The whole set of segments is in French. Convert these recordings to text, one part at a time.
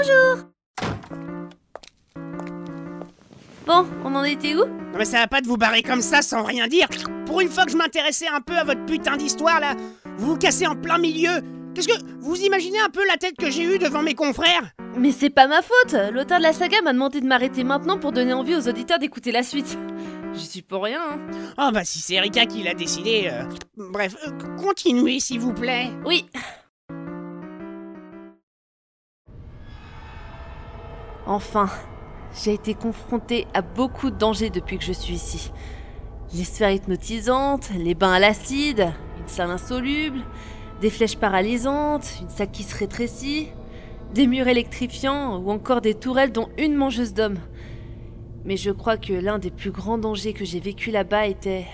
Bonjour Bon, on en était où? Non mais ça va pas de vous barrer comme ça sans rien dire. Pour une fois que je m'intéressais un peu à votre putain d'histoire là, vous vous cassez en plein milieu. Qu'est-ce que vous imaginez un peu la tête que j'ai eue devant mes confrères? Mais c'est pas ma faute L'auteur de la saga m'a demandé de m'arrêter maintenant pour donner envie aux auditeurs d'écouter la suite. J'y suis pour rien. hein. Oh bah si c'est Erika qui l'a décidé. euh, Bref, euh, continuez s'il vous plaît. Oui. Enfin, j'ai été confrontée à beaucoup de dangers depuis que je suis ici. Les sphères hypnotisantes, les bains à l'acide, une salle insoluble, des flèches paralysantes, une salle qui se rétrécit, des murs électrifiants ou encore des tourelles dont une mangeuse d'hommes. Mais je crois que l'un des plus grands dangers que j'ai vécu là-bas était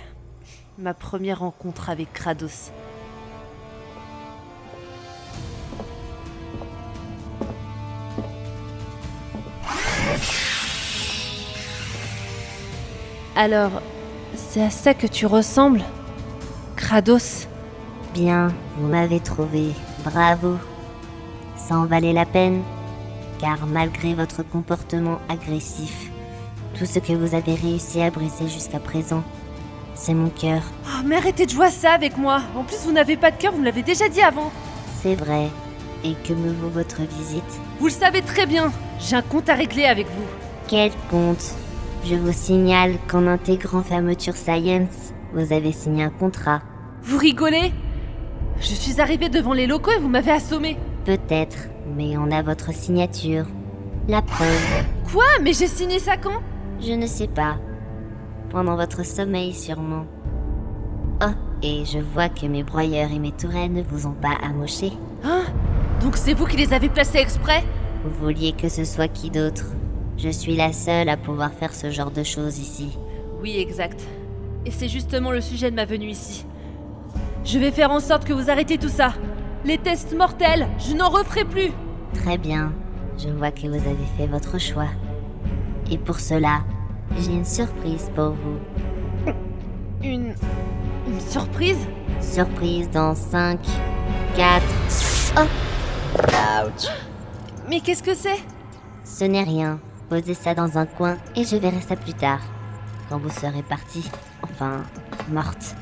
ma première rencontre avec Kratos. Alors, c'est à ça que tu ressembles Kratos? Bien, vous m'avez trouvé. Bravo. Ça en valait la peine, car malgré votre comportement agressif, tout ce que vous avez réussi à briser jusqu'à présent, c'est mon cœur. Oh, mais arrêtez de jouer à ça avec moi En plus, vous n'avez pas de cœur, vous me l'avez déjà dit avant C'est vrai. Et que me vaut votre visite? Vous le savez très bien J'ai un compte à régler avec vous Quel compte? Je vous signale qu'en intégrant Fermeture Science, vous avez signé un contrat. Vous rigolez? Je suis arrivée devant les locaux et vous m'avez assommé Peut-être, mais on a votre signature. La preuve, Quoi? Mais j'ai signé ça quand? Je ne sais pas. Pendant votre sommeil sûrement. Oh, et je vois que mes broyeurs et mes tourelles ne vous ont pas amoché. Hein? Donc c'est vous qui les avez placés exprès? Vous vouliez que ce soit qui d'autre? Je suis la seule à pouvoir faire ce genre de choses ici. Oui, exact. Et c'est justement le sujet de ma venue ici. Je vais faire en sorte que vous arrêtez tout ça. Les tests mortels, je n'en referai plus. Très bien, je vois que vous avez fait votre choix. Et pour cela, j'ai une surprise pour vous. Une... Une surprise? Surprise dans 5, 4... Ouch. Mais qu'est-ce que c'est? Ce n'est rien. Posez ça dans un coin et je verrai ça plus tard. Quand vous serez partie. Enfin, morte.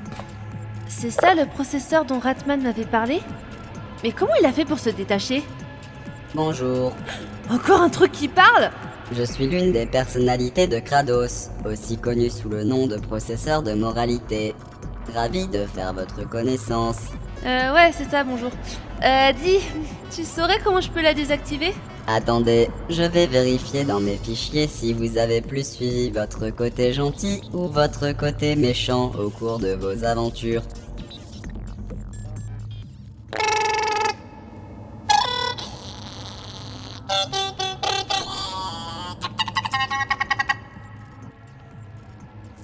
C'est ça le processeur dont Ratman m'avait parlé? Mais comment il a fait pour se détacher? Bonjour. Encore un truc qui parle? Je suis l'une des personnalités de Kratos, aussi connue sous le nom de processeur de moralité. Ravi de faire votre connaissance. Euh, ouais, c'est ça, bonjour. Euh, dis, tu saurais comment je peux la désactiver? Attendez, je vais vérifier dans mes fichiers si vous avez plus suivi votre côté gentil ou votre côté méchant au cours de vos aventures.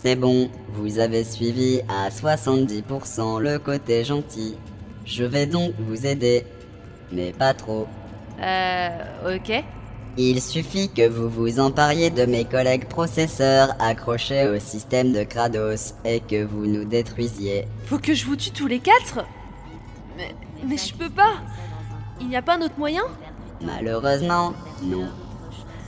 C'est bon, vous avez suivi à 70% le côté gentil. Je vais donc vous aider, mais pas trop. Euh, ok. Il suffit que vous vous empariez de mes collègues processeurs accrochés au système de Kratos et que vous nous détruisiez. Faut que je vous tue tous les quatre Mais, mais je peux pas Il n'y a pas un autre moyen? Malheureusement, non.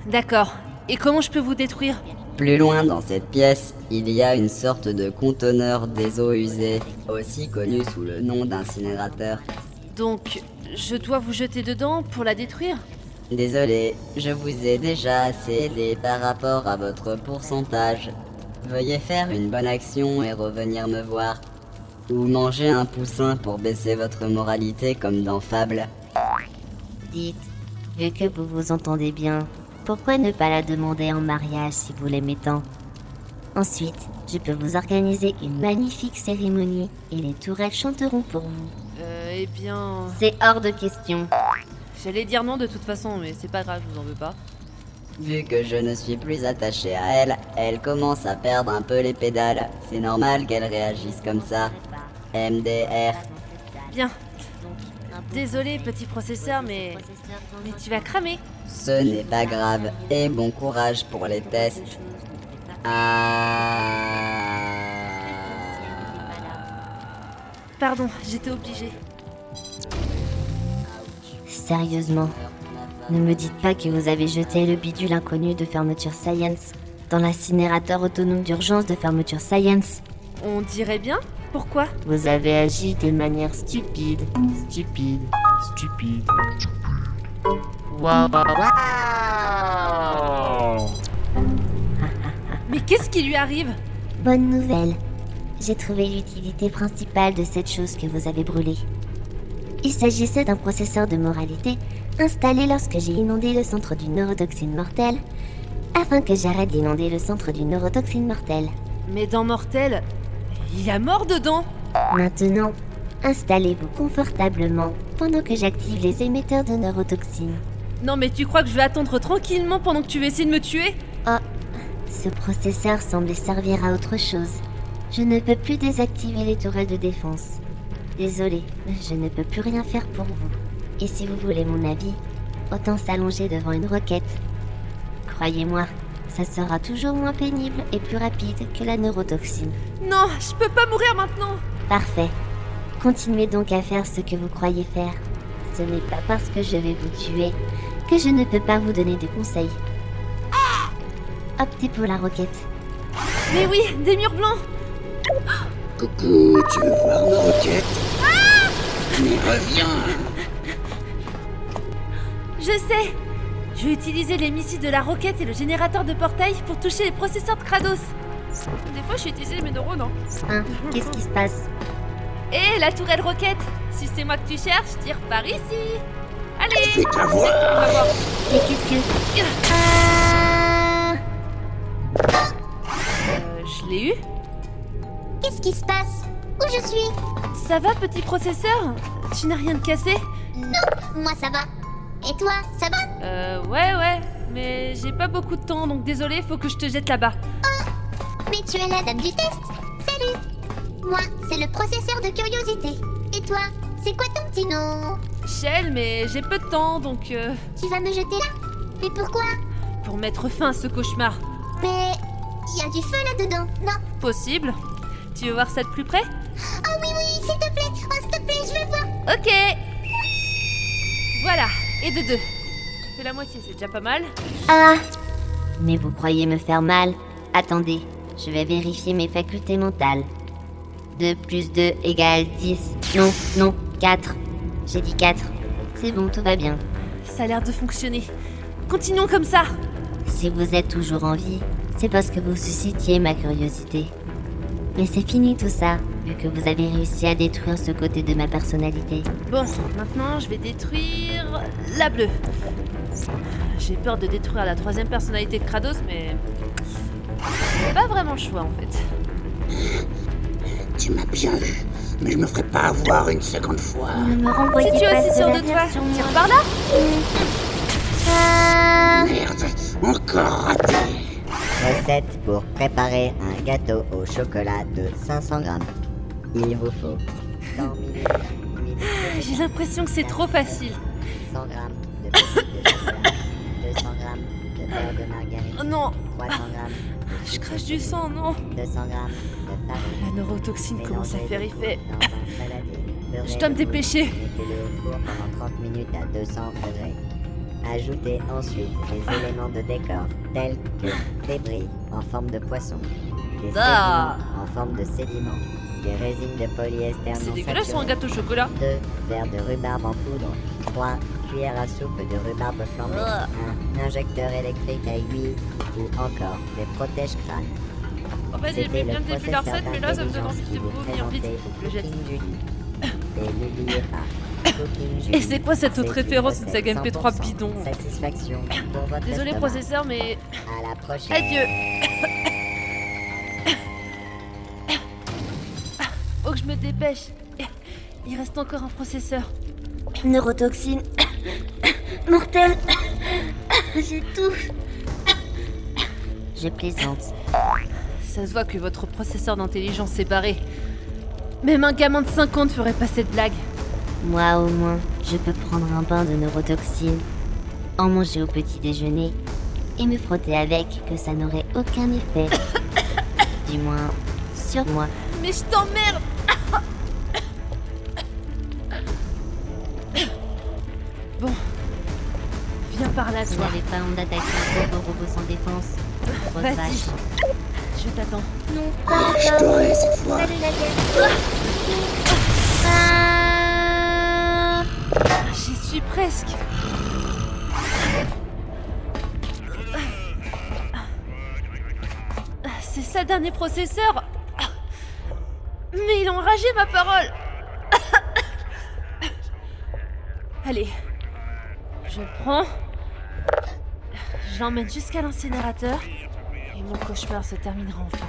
D'accord. Et comment je peux vous détruire? Plus loin dans cette pièce, il y a une sorte de conteneur des eaux usées, aussi connu sous le nom d'incinérateur. Donc, je dois vous jeter dedans pour la détruire Désolé, je vous ai déjà assez aidé par rapport à votre pourcentage. Veuillez faire une bonne action et revenir me voir. Ou manger un poussin pour baisser votre moralité comme dans Fable. Dites, vu que vous vous entendez bien, pourquoi ne pas la demander en mariage si vous l'aimez tant? Ensuite, je peux vous organiser une magnifique cérémonie et les tourelles chanteront pour vous. Eh bien... C'est hors de question. J'allais dire non de toute façon, mais c'est pas grave, je vous en veux pas. Vu que je ne suis plus attaché à elle, elle commence à perdre un peu les pédales. C'est normal qu'elle réagisse comme ça. MDR. Bien. Désolé, petit processeur, mais... Mais tu vas cramer. Ce n'est pas grave. Et bon courage pour les tests. Ah. Pardon, j'étais obligée. Sérieusement, Ne me dites pas que vous avez jeté le bidule inconnu de fermeture Science dans l'incinérateur autonome d'urgence de fermeture Science. On dirait bien Pourquoi? Vous avez agi de manière stupide, stupide, Stupide. Waouh. Mais qu'est-ce qui lui arrive? Bonne nouvelle. J'ai trouvé l'utilité principale de cette chose que vous avez brûlée. Il s'agissait d'un processeur de moralité installé lorsque j'ai inondé le centre d'une neurotoxine mortelle afin que j'arrête d'inonder le centre d'une neurotoxine mortelle. Mais dans Mortel, il y a mort dedans Maintenant, installez-vous confortablement pendant que j'active les émetteurs de neurotoxines. Non mais tu crois que je vais attendre tranquillement pendant que tu vas essayer de me tuer? Ce processeur semblait servir à autre chose. Je ne peux plus désactiver les tourelles de défense. Désolé, je ne peux plus rien faire pour vous. Et si vous voulez mon avis, autant s'allonger devant une roquette. Croyez-moi, ça sera toujours moins pénible et plus rapide que la neurotoxine. Non, je peux pas mourir maintenant Parfait. Continuez donc à faire ce que vous croyez faire. Ce n'est pas parce que je vais vous tuer que je ne peux pas vous donner de conseils. Optez pour la roquette. Mais oui, des murs blancs Coucou, tu veux voir ma roquette Mais reviens Je sais Je vais utiliser les missiles de la roquette et le générateur de portail pour toucher les processeurs de Kratos. Des fois, je vais utiliser mes neurones. hein. Hein, qu'est-ce qui se passe? Et la tourelle roquette Si c'est moi que tu cherches, tire par ici Allez Fais ta voix On va voir. Mais qu'est-ce que... Ah Euh, je l'ai eu Qu'est-ce qui se passe? Où je suis Ça va, petit processeur Tu n'as rien de cassé Moi ça va. Et toi, ça va Euh, ouais, ouais. Mais j'ai pas beaucoup de temps, donc désolé, faut que je te jette là-bas. Mais tu es la dame du test Salut Moi, c'est le processeur de curiosité. Et toi, c'est quoi ton petit nom Shell, mais j'ai peu de temps, donc euh, Tu vas me jeter là Mais pourquoi pour mettre fin à ce cauchemar. Mais il y a du feu là-dedans, non Possible Tu veux voir ça de plus près Oh oui, oui, s'il te plaît Oh, s'il te plaît, je veux voir Ok Voilà, et de deux. Fais la moitié, c'est déjà pas mal. Ah Mais vous croyez me faire mal Attendez, je vais vérifier mes facultés mentales. 2 plus 2 égale 10. Non, non, 4. J'ai dit 4. C'est bon, tout va bien. Ça a l'air de fonctionner. Continuons comme ça Si vous êtes toujours en vie, c'est parce que vous suscitiez ma curiosité. Mais c'est fini tout ça, vu que vous avez réussi à détruire ce côté de ma personnalité. Bon, maintenant je vais détruire la bleue. J'ai peur de détruire la troisième personnalité de Kratos, mais. Pas vraiment le choix en fait. Tu m'as bien eu, mais je me ferai pas avoir une seconde fois. Ne me renvoyez Si tu es pas aussi sûr de toi, tire par là Ah Merde, encore raté Recette pour préparer un gâteau au chocolat de 500 grammes. J'ai l'impression que c'est trop facile. 100 grammes de de chocolat, 200 grammes de beurre de margarine, Oh non 300 grammes Je crache du sang, non 200 grammes de farine. La neurotoxine commence à faire effet. Je dois me dépêcher. Mettez-le au four pendant 30 minutes à 200 degrés. Ajoutez ensuite les éléments de décor tels que des brilles en forme de poisson, des Ah. sédiments en forme de sédiments, des résines de polyester C'est dégueulasse un gâteau au chocolat. 2 verres de rhubarbe en poudre, 3 cuillères à soupe de rhubarbe flambé, Ah. un injecteur électrique à aiguille ou encore des protèges crânes. En fait, j'ai bien le début de la recette, mais là, ça me donne envie de vous vomir vite. le jette. Et c'est quoi cette autre référence, recette saga MP3 100% bidon Désolé, processeur, mais. À la prochaine. Adieu je me dépêche. Il reste encore un processeur. Neurotoxine. Mortel. J'ai tout. Je plaisante. Ça se voit que votre processeur d'intelligence est barré. Même un gamin de 5 ans ne ferait pas cette blague. Moi au moins, je peux prendre un bain de neurotoxine, en manger au petit déjeuner et me frotter avec que ça n'aurait aucun effet. du moins, sur moi. Mais je t'emmerde Bon. Viens. par là, Vous toi. n'avez pas honte d'attaquer un pauvre robot sans défense. Grosse Vas-y. vache. Je t'attends. Non, Ah, pas je t'aurai cette fois. Salut la gueule. Ah J'y suis presque. C'est ça le dernier processeur Enragé ma parole Allez, je le prends. Je l'emmène jusqu'à l'incinérateur. Et mon cauchemar se terminera enfin.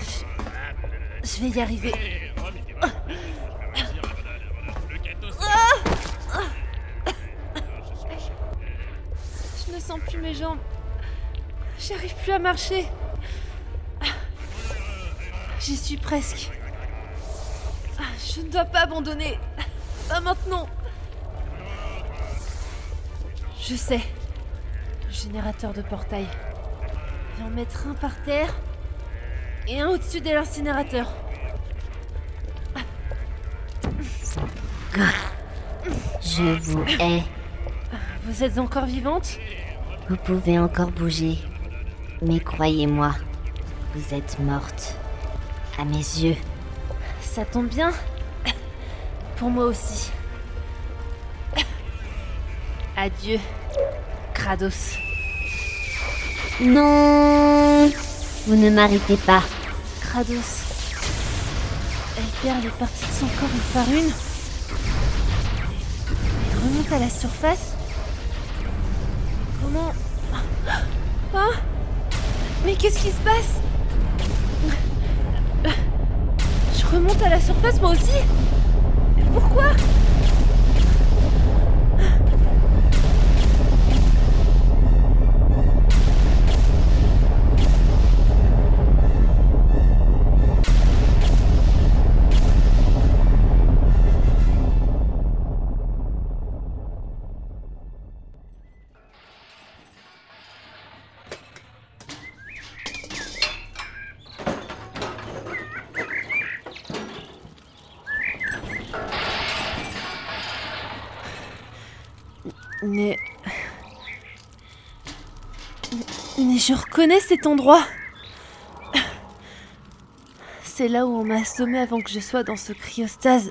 Je- Je vais y arriver. Je ne sens plus mes jambes. J'arrive plus à marcher. J'y suis presque. Je ne dois pas abandonner. Pas maintenant. Je sais. Le générateur de portail. Je vais en mettre un par terre et un au-dessus de l'incinérateur. Je vous hais. Vous êtes encore vivante? Vous pouvez encore bouger. Mais croyez-moi, vous êtes morte. À mes yeux. Ça tombe bien. Pour moi aussi. Adieu, Kratos. Non Vous ne m'arrêtez pas. Kratos. Elle perd les parties de son corps une par une. Elle remonte à la surface. Comment? Hein? Mais qu'est-ce qui se passe Je remonte à la surface moi aussi. Pourquoi? Je reconnais cet endroit. C'est là où on m'a assommé avant que je sois dans ce cryostase.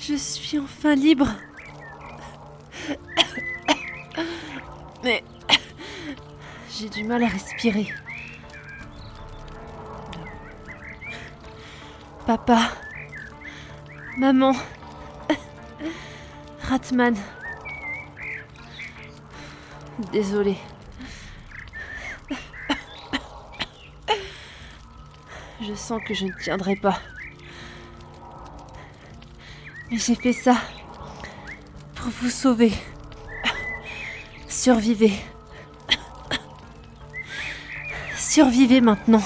Je suis enfin libre. Mais... J'ai du mal à respirer. Papa. Maman. Ratman. Désolée. Je sens que je ne tiendrai pas. Mais j'ai fait ça pour vous sauver. Survivez. Survivez maintenant.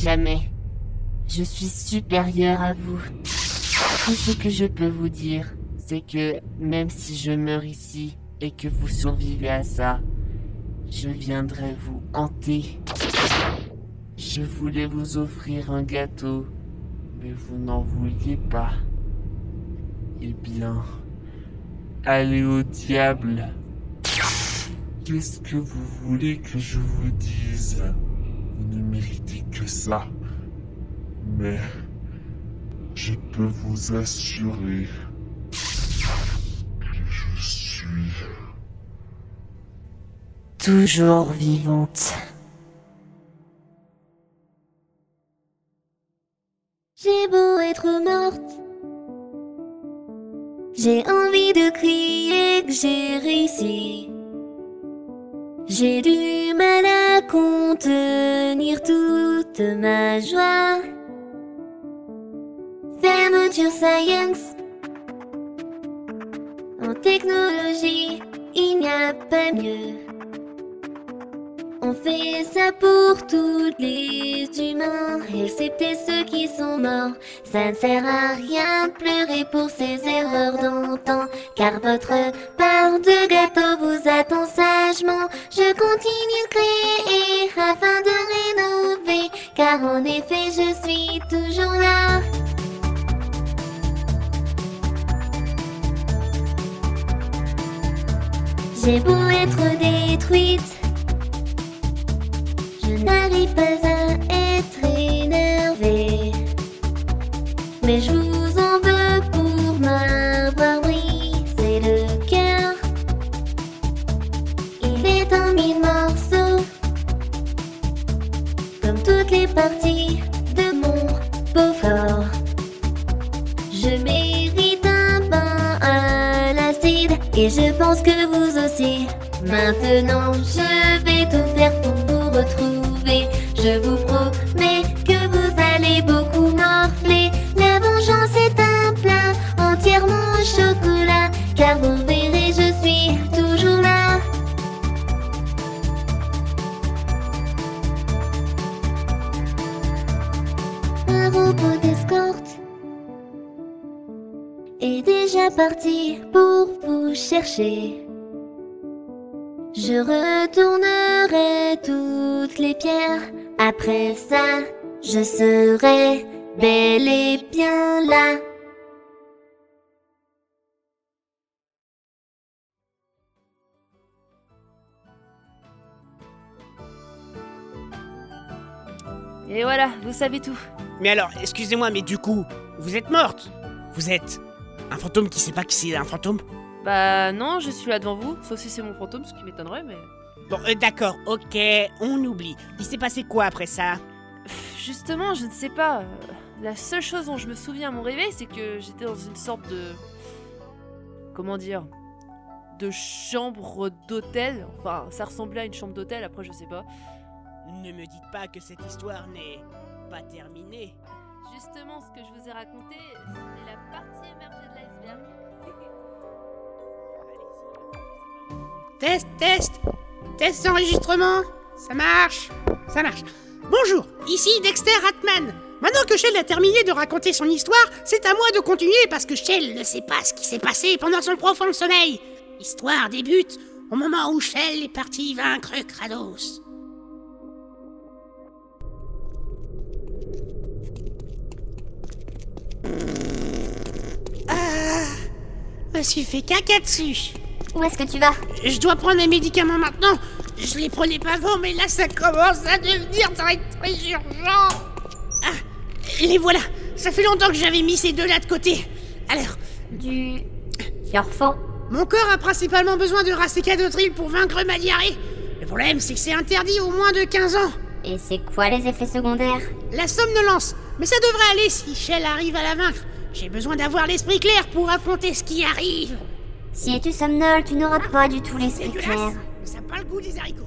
Jamais. Je suis supérieur à vous. Tout ce que je peux vous dire, c'est que même si je meurs ici et que vous survivez à ça, je viendrai vous hanter. Je voulais vous offrir un gâteau, mais vous n'en vouliez pas. Eh bien, allez au diable. Qu'est-ce que vous voulez que je vous dise? Vous ne méritez que ça. Mais je peux vous assurer que je suis Toujours vivante. J'ai beau être morte. J'ai envie de crier que j'ai réussi. J'ai du mal à contenir toute ma joie. Fermeture science. En technologie, il n'y a pas mieux. On fait ça pour tous les humains, excepté ceux qui sont morts. Ça ne sert à rien de pleurer pour ces erreurs d'antan, car votre part de gâteau vous attend sagement. Je continue de créer afin de rénover, car en effet je suis toujours là. J'ai beau être détruite, je n'arrive pas à être énervée. Mais je vous en veux pour m'avoir brisé le cœur. Il est en mille morceaux, comme toutes les parties de mon beau corps. Je mérite un bain à l'acide et je pense que vous aussi. Maintenant, je vais tout faire pour vous retrouver. Je vous promets que vous allez beaucoup morfler. La vengeance est un plat entièrement au chocolat. Car vous verrez, je suis toujours là. Un robot d'escorte est déjà parti pour vous chercher. Je retournerai toutes les pierres. Après ça, je serai bel et bien là. Et voilà, vous savez tout. Mais alors, excusez-moi, mais du coup, vous êtes morte Vous êtes un fantôme qui sait pas que c'est un fantôme? Bah non, je suis là devant vous, sauf si c'est mon fantôme, ce qui m'étonnerait, mais... Bon, euh, d'accord, ok, on oublie. Il s'est passé quoi après ça? Justement, je ne sais pas. euh, La seule chose dont je me souviens à mon réveil, c'est que j'étais dans une sorte de... Comment dire De chambre d'hôtel. Enfin, ça ressemblait à une chambre d'hôtel, après je sais pas. Ne me dites pas que cette histoire n'est pas terminée. Justement, ce que je vous ai raconté, c'était la partie émergée de l'iceberg. Test, test Test enregistrement Ça marche Ça marche. Bonjour, ici Dexter Ratman. Maintenant que Shell a terminé de raconter son histoire, c'est à moi de continuer parce que Shell ne sait pas ce qui s'est passé pendant son profond sommeil. L'histoire débute au moment où Shell est parti vaincre Kratos. Ah, me suis fait caca dessus. Où est-ce que tu vas Je dois prendre mes médicaments maintenant. Je les prenais pas avant, mais là ça commence à devenir très très urgent. Ah, les voilà. Ça fait longtemps que j'avais mis ces deux-là de côté. Alors, Du... Fiorfan mon corps a principalement besoin de racécadotril pour vaincre ma diarrhée. Le problème, c'est que c'est interdit au moins de 15 ans. Et c'est quoi les effets secondaires La somnolence. Mais ça devrait aller si Shell arrive à la vaincre. J'ai besoin d'avoir l'esprit clair pour affronter ce qui arrive. Si tu somnoles, tu n'auras pas du tout l'esprit clair. Ça n'a pas le goût des haricots.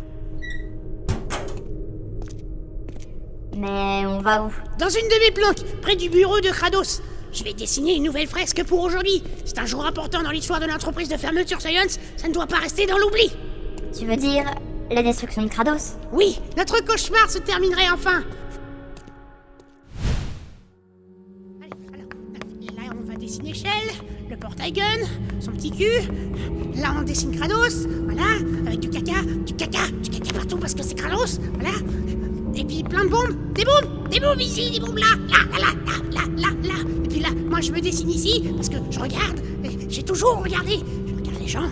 Mais on va où? Dans une de mes planques, près du bureau de Kratos. Je vais dessiner une nouvelle fresque pour aujourd'hui. C'est un jour important dans l'histoire de l'entreprise de fermeture Science. Ça ne doit pas rester dans l'oubli. Tu veux dire la destruction de Kratos? Oui, notre cauchemar se terminerait enfin. Son petit cul. Là, on dessine Kratos, voilà, avec du caca, du caca, du caca partout parce que c'est Kratos, voilà. Et puis plein de bombes, des bombes, des bombes ici, des bombes là, là, là, là, là, là, là. Et puis là, moi, je me dessine ici parce que je regarde, j'ai toujours regardé, je regarde les gens.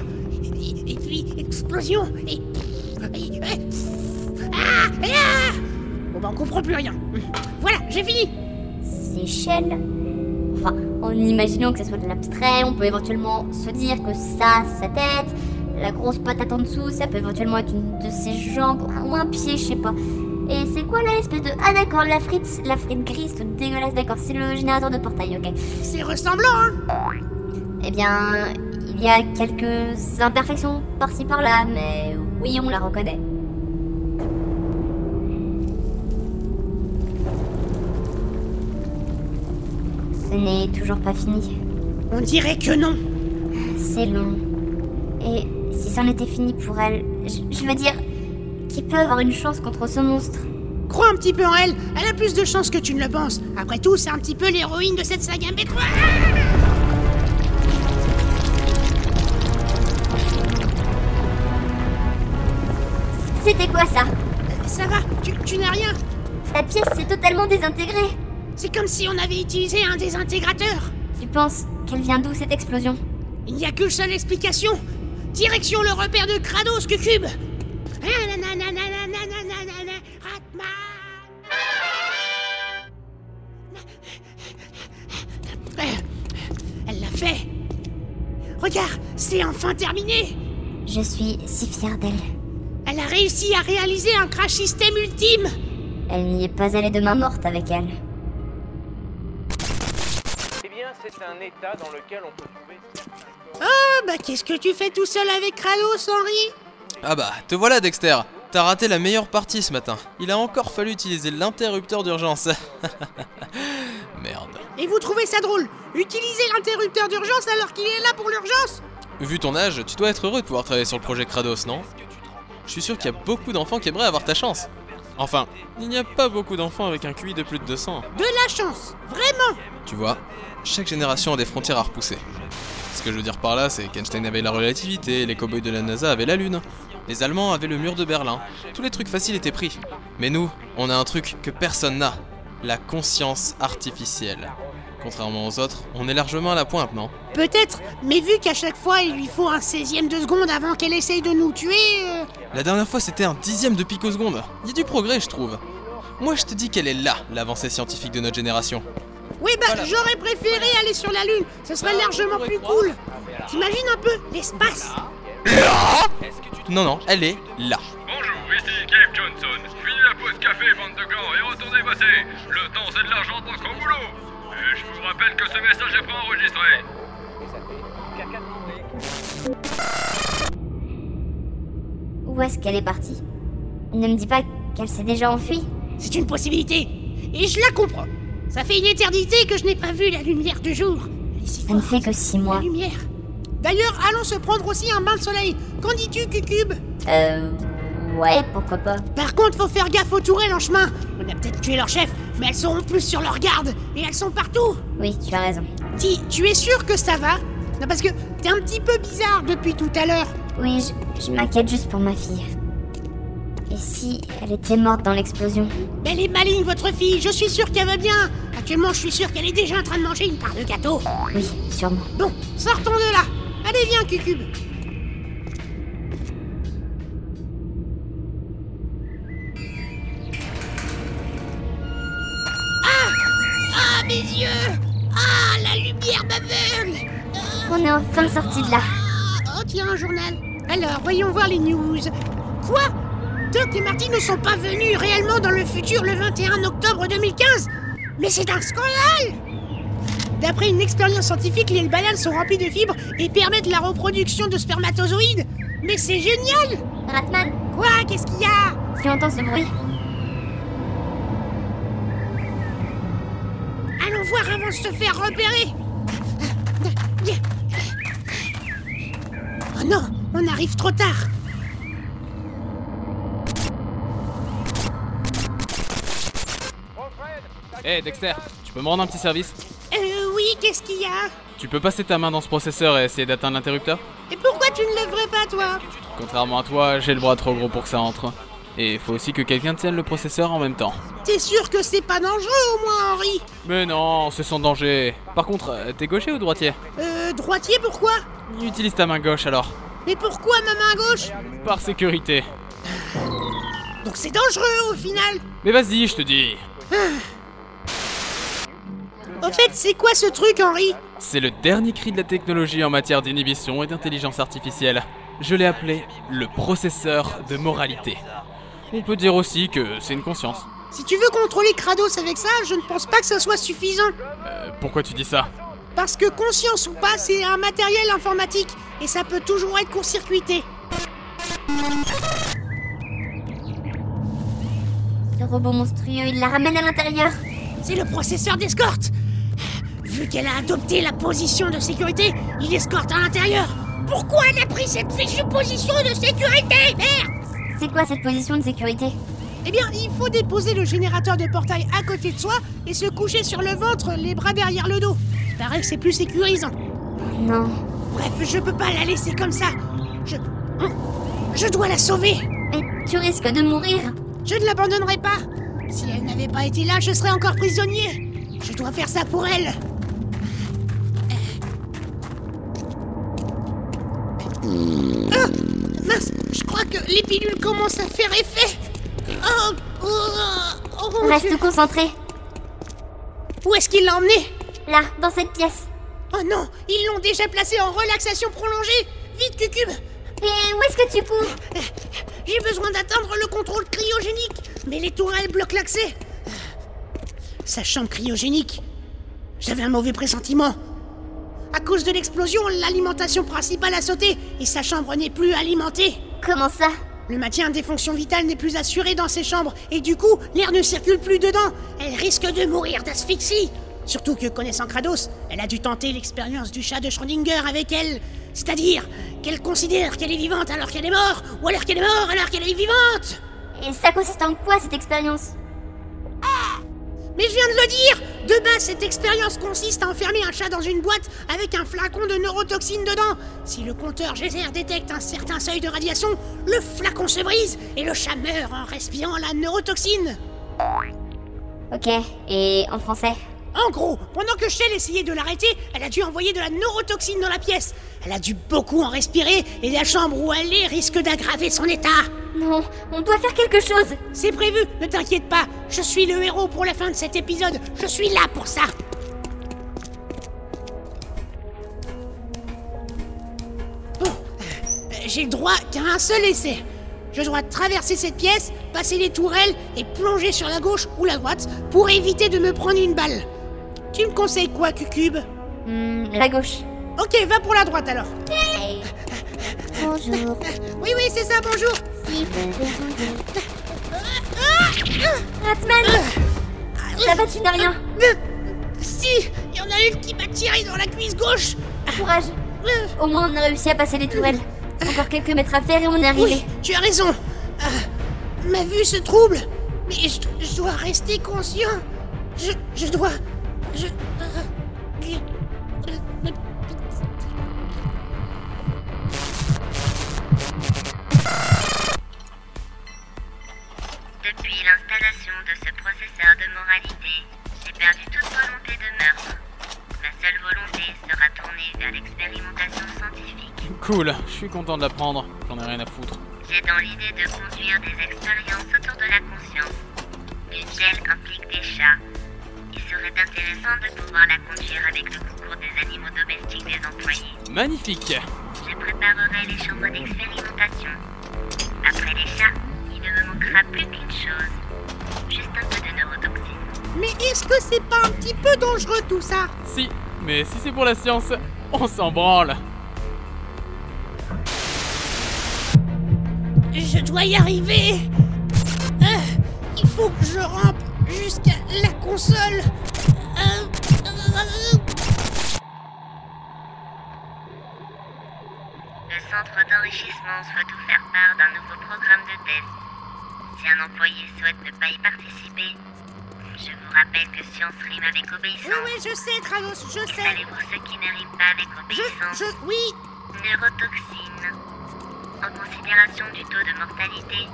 Et, puis, explosion, et... et- ah, ah Bon bah on comprend plus rien. Voilà, j'ai fini. Enfin, en imaginant que ce soit de l'abstrait, on peut éventuellement se dire que ça, c'est sa tête. La grosse patate en dessous, ça peut éventuellement être une de ses jambes ou un pied, je sais pas. Et c'est quoi là, l'espèce de... Ah d'accord, la frite, la frite grise, toute dégueulasse, d'accord, c'est le générateur de portail, ok. C'est ressemblant, hein Eh bien, il y a quelques imperfections par-ci par-là, mais oui, on la reconnaît. Ce n'est toujours pas fini. On dirait que non. C'est long. Et si c'en était fini pour elle, je, je veux dire, qui peut avoir une chance contre ce monstre? Crois un petit peu en elle, elle a plus de chances que tu ne le penses. Après tout, c'est un petit peu l'héroïne de cette saga B3. C'était quoi ça? Ça va, tu, tu n'as rien. La pièce s'est totalement désintégrée. C'est comme si on avait utilisé un désintégrateur. Tu penses qu'elle vient d'où cette explosion? Il n'y a qu'une seule explication. Direction le repère de Kratos Cube. Elle l'a fait. Regarde, c'est enfin terminé. Je suis si fière d'elle. Elle a réussi à réaliser un crash système ultime. Elle n'y est pas allée de main morte avec elle. C'est un état dans lequel on peut trouver. Oh, bah qu'est-ce que tu fais tout seul avec Kratos, Henri? Ah bah, te voilà Dexter T'as raté la meilleure partie ce matin. Il a encore fallu utiliser l'interrupteur d'urgence. Merde. Et vous trouvez ça drôle? Utiliser l'interrupteur d'urgence alors qu'il est là pour l'urgence? Vu ton âge, tu dois être heureux de pouvoir travailler sur le projet Kratos, non? Je suis sûr qu'il y a beaucoup d'enfants qui aimeraient avoir ta chance. Enfin, il n'y a pas beaucoup d'enfants avec un QI de plus de 200. De la chance Vraiment Tu vois, chaque génération a des frontières à repousser. Ce que je veux dire par là, c'est qu'Einstein avait la relativité, les cowboys de la NASA avaient la Lune, les Allemands avaient le mur de Berlin. Tous les trucs faciles étaient pris. Mais nous, on a un truc que personne n'a la conscience artificielle. Contrairement aux autres, on est largement à la pointe, non? Peut-être, mais vu qu'à chaque fois il lui faut un 16ème de seconde avant qu'elle essaye de nous tuer... euh, La dernière fois, c'était un dixième de picoseconde. Il y a du progrès, je trouve. Moi, je te dis qu'elle est là, l'avancée scientifique de notre génération. Oui, bah j'aurais préféré aller sur la Lune, ce serait largement plus cool. T'imagines un peu l'espace? Non, non, elle est là. Bonjour, ici Cave Johnson. Fini la pause café, bande de gants, et retournez bosser. Le temps, c'est de l'argent, donc au boulot. Et je vous rappelle que ce message est préenregistré. Où est-ce qu'elle est partie? Ne me dis pas qu'elle s'est déjà enfuie. C'est une possibilité, et je la comprends. Ça fait une éternité que je n'ai pas vu la lumière du jour. Si Ça ne fait que six la mois. lumière. D'ailleurs, allons se prendre aussi un bain de soleil. Qu'en dis-tu, Cucube Euh. Ouais, pourquoi pas. Par contre, faut faire gaffe aux tourelles en chemin. On a peut-être tué leur chef, mais elles seront plus sur leur garde, et elles sont partout. Oui, tu as raison. Dis, tu es sûr que ça va? Non, parce que t'es un petit peu bizarre depuis tout à l'heure. Oui, je, je m'inquiète juste pour ma fille. Et si elle était morte dans l'explosion Elle est maligne, votre fille. Je suis sûr qu'elle va bien. Actuellement, je suis sûr qu'elle est déjà en train de manger une part de gâteau. Oui, sûrement. Bon, sortons de là. Allez, viens, Cucube. Ah Ah, mes yeux Ah, la lumière m'aveugle On est enfin sorti de là. Ah, Oh, tiens, un journal. Alors, voyons voir les news. Quoi? Doc et Marty ne sont pas venus réellement dans le futur le 21 octobre 2015 Mais c'est un scandale. D'après une expérience scientifique, les bananes sont remplies de fibres et permettent la reproduction de spermatozoïdes. Mais c'est génial. Ratman, Quoi? Qu'est-ce qu'il y a? Tu entends ce bruit? Allons voir avant de se faire repérer. Oh non On arrive trop tard Hé Dexter, tu peux me rendre un petit service Euh, oui, qu'est-ce qu'il y a Tu peux passer ta main dans ce processeur et essayer d'atteindre l'interrupteur Et pourquoi tu ne lèverais pas, toi Contrairement à toi, j'ai le bras trop gros pour que ça entre. Et il faut aussi que quelqu'un tienne le processeur en même temps. T'es sûr que c'est pas dangereux, au moins, Henri Mais non, c'est sans danger. Par contre, euh, t'es gaucher ou droitier Euh, droitier, pourquoi Utilise ta main gauche alors. Mais pourquoi ma main gauche Par sécurité. Donc c'est dangereux, au final Mais vas-y, je te dis. Au fait, c'est quoi ce truc, Henri C'est le dernier cri de la technologie en matière d'inhibition et d'intelligence artificielle. Je l'ai appelé le processeur de moralité. On peut dire aussi que c'est une conscience. Si tu veux contrôler Kratos avec ça, je ne pense pas que ça soit suffisant. Euh, pourquoi tu dis ça Parce que conscience ou pas, c'est un matériel informatique, et ça peut toujours être court-circuité. Ce robot monstrueux, il la ramène à l'intérieur. C'est le processeur d'escorte Vu qu'elle a adopté la position de sécurité, il escorte à l'intérieur. Pourquoi elle a pris cette fichue position de sécurité? Merde C'est quoi cette position de sécurité? Eh bien, il faut déposer le générateur de portail à côté de soi et se coucher sur le ventre, les bras derrière le dos. Il paraît que c'est plus sécurisant. Non. Bref, je peux pas la laisser comme ça. Je. Je dois la sauver. Mais tu risques de mourir. Je ne l'abandonnerai pas. Si elle n'avait pas été là, je serais encore prisonnier. Je dois faire ça pour elle. Ah, mince, je crois que les pilules commencent à faire effet. Oh, oh, oh, oh, Reste concentré. Où est-ce qu'il l'a emmené? Là, dans cette pièce. Oh non, ils l'ont déjà placé en relaxation prolongée. Vite, Cucube. Et où est-ce que tu cours? J'ai besoin d'atteindre le contrôle cryogénique, mais les tourelles bloquent l'accès. Sa chambre cryogénique. J'avais un mauvais pressentiment. À cause de l'explosion, l'alimentation principale a sauté et sa chambre n'est plus alimentée. Comment ça? Le maintien des fonctions vitales n'est plus assuré dans ces chambres et du coup, l'air ne circule plus dedans. Elle risque de mourir d'asphyxie. Surtout que, connaissant Kratos, elle a dû tenter l'expérience du chat de Schrödinger avec elle. C'est-à-dire qu'elle considère qu'elle est vivante alors qu'elle est morte, ou alors qu'elle est morte alors qu'elle est vivante. Et ça consiste en quoi cette expérience? Mais je viens de le dire De base, cette expérience consiste à enfermer un chat dans une boîte avec un flacon de neurotoxine dedans. Si le compteur Geyser détecte un certain seuil de radiation, le flacon se brise et le chat meurt en respirant la neurotoxine. Ok, et en français? En gros, pendant que Shell essayait de l'arrêter, elle a dû envoyer de la neurotoxine dans la pièce. Elle a dû beaucoup en respirer et la chambre où elle est risque d'aggraver son état. Non, on doit faire quelque chose C'est prévu, ne t'inquiète pas. Je suis le héros pour la fin de cet épisode. Je suis là pour ça. Bon, euh, j'ai le droit qu'à un seul essai. Je dois traverser cette pièce, passer les tourelles et plonger sur la gauche ou la droite pour éviter de me prendre une balle. Tu me conseilles quoi, Cucube Hmm, La gauche. Ok, va pour la droite alors. Bonjour. Oui, oui, c'est ça, bonjour. Si. Ratman Ça va, tu n'as rien. Si, il y en a une qui m'a tiré dans la cuisse gauche. Courage. Au moins, on a réussi à passer les tourelles. Encore quelques mètres à faire et on est arrivé. Oui, tu as raison. Euh, ma vue se trouble. Mais je, je dois rester conscient. Je, je dois... Je... Depuis l'installation de ce processeur de moralité, j'ai perdu toute volonté de meurtre. Ma seule volonté sera tournée vers l'expérimentation scientifique. Cool, je suis content de l'apprendre. J'en ai rien à foutre. J'ai dans l'idée de conduire des expériences autour de la conscience. Une telle implique des chats. Il serait intéressant de pouvoir la conduire avec le concours des animaux domestiques des employés. Magnifique Je préparerai les chambres d'expérimentation. Après les chats, il ne me manquera plus qu'une chose. Juste un peu de neurotoxine. Mais est-ce que c'est pas un petit peu dangereux tout ça? Si, mais si c'est pour la science, on s'en branle. Je dois y arriver. Euh, il faut que je rampe jusqu'à la console. Le centre d'enrichissement souhaite vous faire part d'un nouveau programme de test. Si un employé souhaite ne pas y participer, je vous rappelle que science rime avec Oui, obéissance. oui, je sais, Kratos, je Et sais. savez-vous ce qui ne rime pas avec Je, obéissance je, oui. Neurotoxine. En considération du taux de mortalité,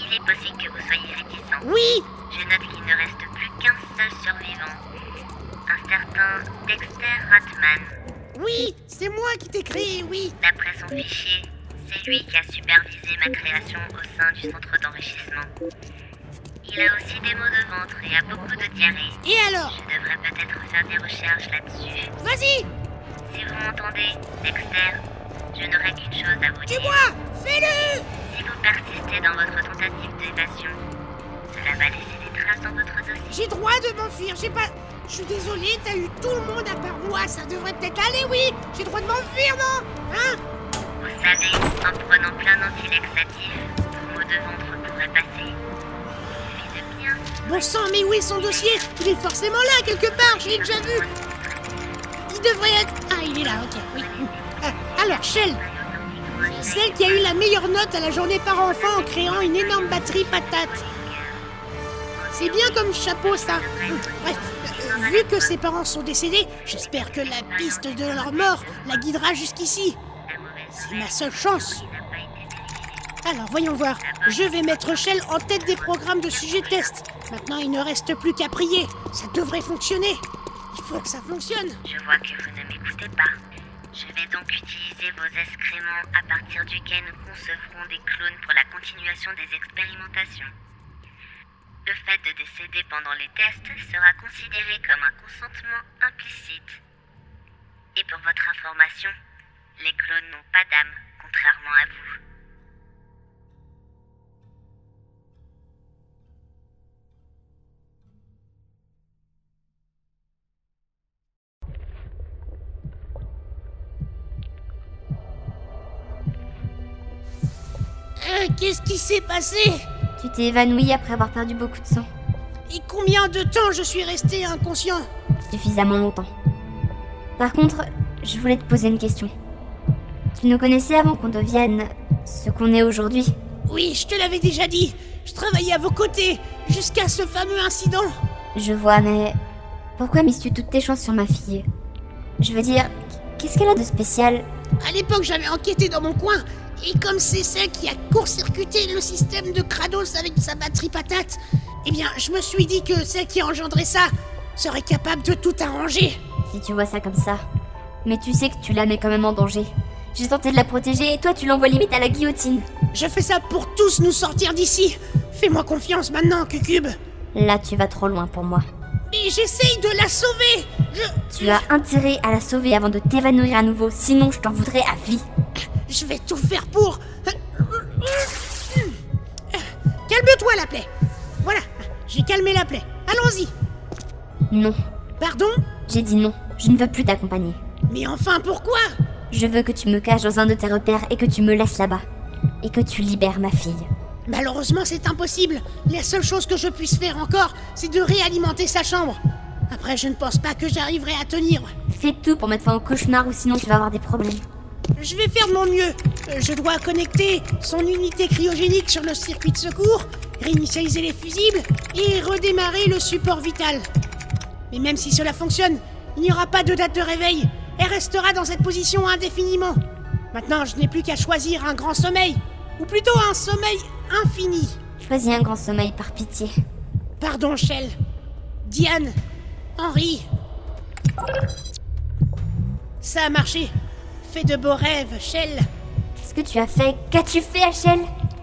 il est possible que vous soyez réticent. Oui. Je note qu'il ne reste plus qu'un seul survivant. Un certain Dexter Ratman. Oui, c'est moi qui t'ai créé, oui. D'après son fichier, c'est lui qui a supervisé ma création au sein du centre d'enrichissement. Il a aussi des maux de ventre et a beaucoup de diarrhée. Et alors Je devrais peut-être faire des recherches là-dessus. Vas-y, Si vous m'entendez, Dexter, je n'aurai qu'une chose à vous dire. dis-moi, fais-le. Si vous persistez dans votre tentative d'évasion, cela va laisser des traces dans votre dossier. J'ai droit de m'enfuir, j'ai pas... Je suis désolé, t'as eu tout le monde à part moi, ça devrait peut-être aller, oui J'ai droit de m'enfuir, non Hein Vous savez, en prenant plein d'antilaxatifs, vos maux de ventre pourraient passer. Il de bien Bon sang, mais où est son dossier Il est forcément là, quelque part, je l'ai déjà vu devrait être... Ah, il est là, ok, oui. Ah, alors, Shell, celle qui a eu la meilleure note à la journée par enfant en créant une énorme batterie patate. C'est bien comme chapeau, ça. Bref, vu que ses parents sont décédés, j'espère que la piste de leur mort la guidera jusqu'ici. C'est ma seule chance. Alors, voyons voir. Je vais mettre Shell en tête des programmes de sujet test. Maintenant, il ne reste plus qu'à prier. Ça devrait fonctionner. Il faut que ça fonctionne. Je vois que vous ne m'écoutez pas. Je vais donc utiliser vos excréments à partir duquel nous concevrons des clones pour la continuation des expérimentations. Le fait de décéder pendant les tests sera considéré comme un consentement implicite. Et pour votre information, les clones n'ont pas d'âme, contrairement à vous. Euh, Qu'est-ce qui s'est passé? Tu t'es évanoui après avoir perdu beaucoup de sang. Et combien de temps je suis resté inconscient? Suffisamment longtemps. Par contre, je voulais te poser une question. Tu nous connaissais avant qu'on devienne ce qu'on est aujourd'hui Oui, je te l'avais déjà dit. Je travaillais à vos côtés jusqu'à ce fameux incident. Je vois, mais pourquoi mises-tu toutes tes chances sur ma fille? Je veux dire, qu'est-ce qu'elle a de spécial? À l'époque, j'avais enquêté dans mon coin. Et comme c'est celle qui a court-circuité le système de Kratos avec sa batterie patate, eh bien, je me suis dit que celle qui a engendré ça serait capable de tout arranger. Si tu vois ça comme ça. Mais tu sais que tu la mets quand même en danger. J'ai tenté de la protéger et toi tu l'envoies limite à la guillotine. Je fais ça pour tous nous sortir d'ici. Fais-moi confiance maintenant, Cucube. Là tu vas trop loin pour moi. Mais j'essaye de la sauver. Je... Tu as intérêt à la sauver avant de t'évanouir à nouveau, sinon je t'en voudrais à vie. Je vais tout faire pour... Calme-toi, la plaie. Voilà, j'ai calmé la plaie. Allons-y. Non. Pardon? J'ai dit non. Je ne veux plus t'accompagner. Mais enfin, pourquoi? Je veux que tu me caches dans un de tes repères et que tu me laisses là-bas. Et que tu libères ma fille. Malheureusement, c'est impossible. La seule chose que je puisse faire encore, c'est de réalimenter sa chambre. Après, je ne pense pas que j'arriverai à tenir. Fais tout pour mettre fin au cauchemar ou sinon tu vas avoir des problèmes. Je vais faire de mon mieux. Je dois connecter son unité cryogénique sur le circuit de secours, réinitialiser les fusibles et redémarrer le support vital. Mais même si cela fonctionne, il n'y aura pas de date de réveil. Elle restera dans cette position indéfiniment. Maintenant, je n'ai plus qu'à choisir un grand sommeil. Ou plutôt un sommeil infini. Choisis un grand sommeil par pitié. Pardon, Shell. Diane. Henri. Ça a marché. De beaux rêves, Shell. Qu'est-ce que tu as fait? Qu'as-tu fait, Hachel?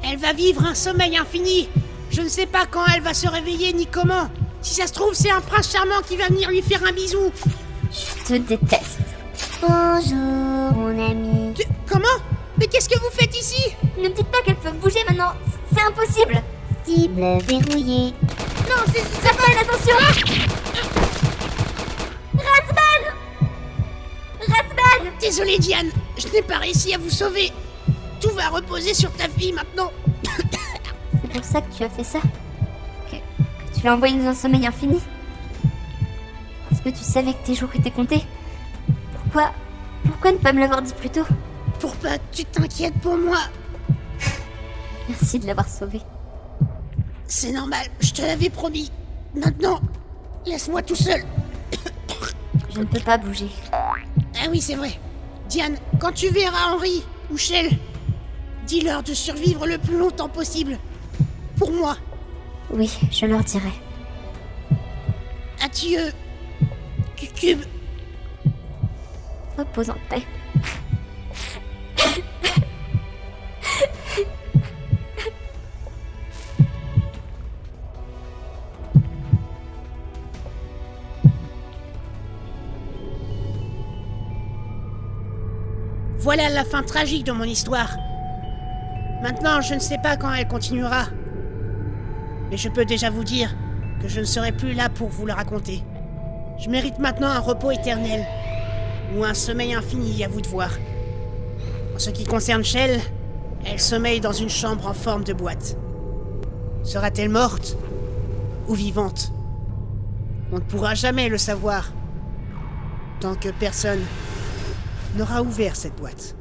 Elle va vivre un sommeil infini. Je ne sais pas quand elle va se réveiller ni comment. Si ça se trouve, c'est un prince charmant qui va venir lui faire un bisou. Je te déteste. Bonjour, mon ami. Tu- Comment? Mais qu'est-ce que vous faites ici? Ne me dites pas qu'elles peuvent bouger maintenant. C'est impossible. Cible verrouillée. Non, c'est... Raphaël, attention Ratman Désolé, Diane. Je n'ai pas réussi à vous sauver. Tout va reposer sur ta fille maintenant. C'est pour ça que tu as fait ça que, que tu l'as envoyé dans un sommeil infini Parce que tu savais que tes jours étaient comptés Pourquoi Pourquoi ne pas me l'avoir dit plus tôt? Pour pas que tu t'inquiètes pour moi. Merci de l'avoir sauvé. C'est normal, je te l'avais promis. Maintenant, laisse-moi tout seul. Je ne peux pas bouger. Ah oui, c'est vrai. Diane, quand tu verras Henri ou Shell, dis-leur de survivre le plus longtemps possible. Pour moi. Oui, je leur dirai. Adieu. Cucube. Repose en paix. Voilà la fin tragique de mon histoire. Maintenant, je ne sais pas quand elle continuera. Mais je peux déjà vous dire que je ne serai plus là pour vous le raconter. Je mérite maintenant un repos éternel. Ou un sommeil infini, à vous de voir. En ce qui concerne Shell, elle sommeille dans une chambre en forme de boîte. Sera-t-elle morte ou vivante? On ne pourra jamais le savoir. Tant que personne n'aura ouvert cette boîte,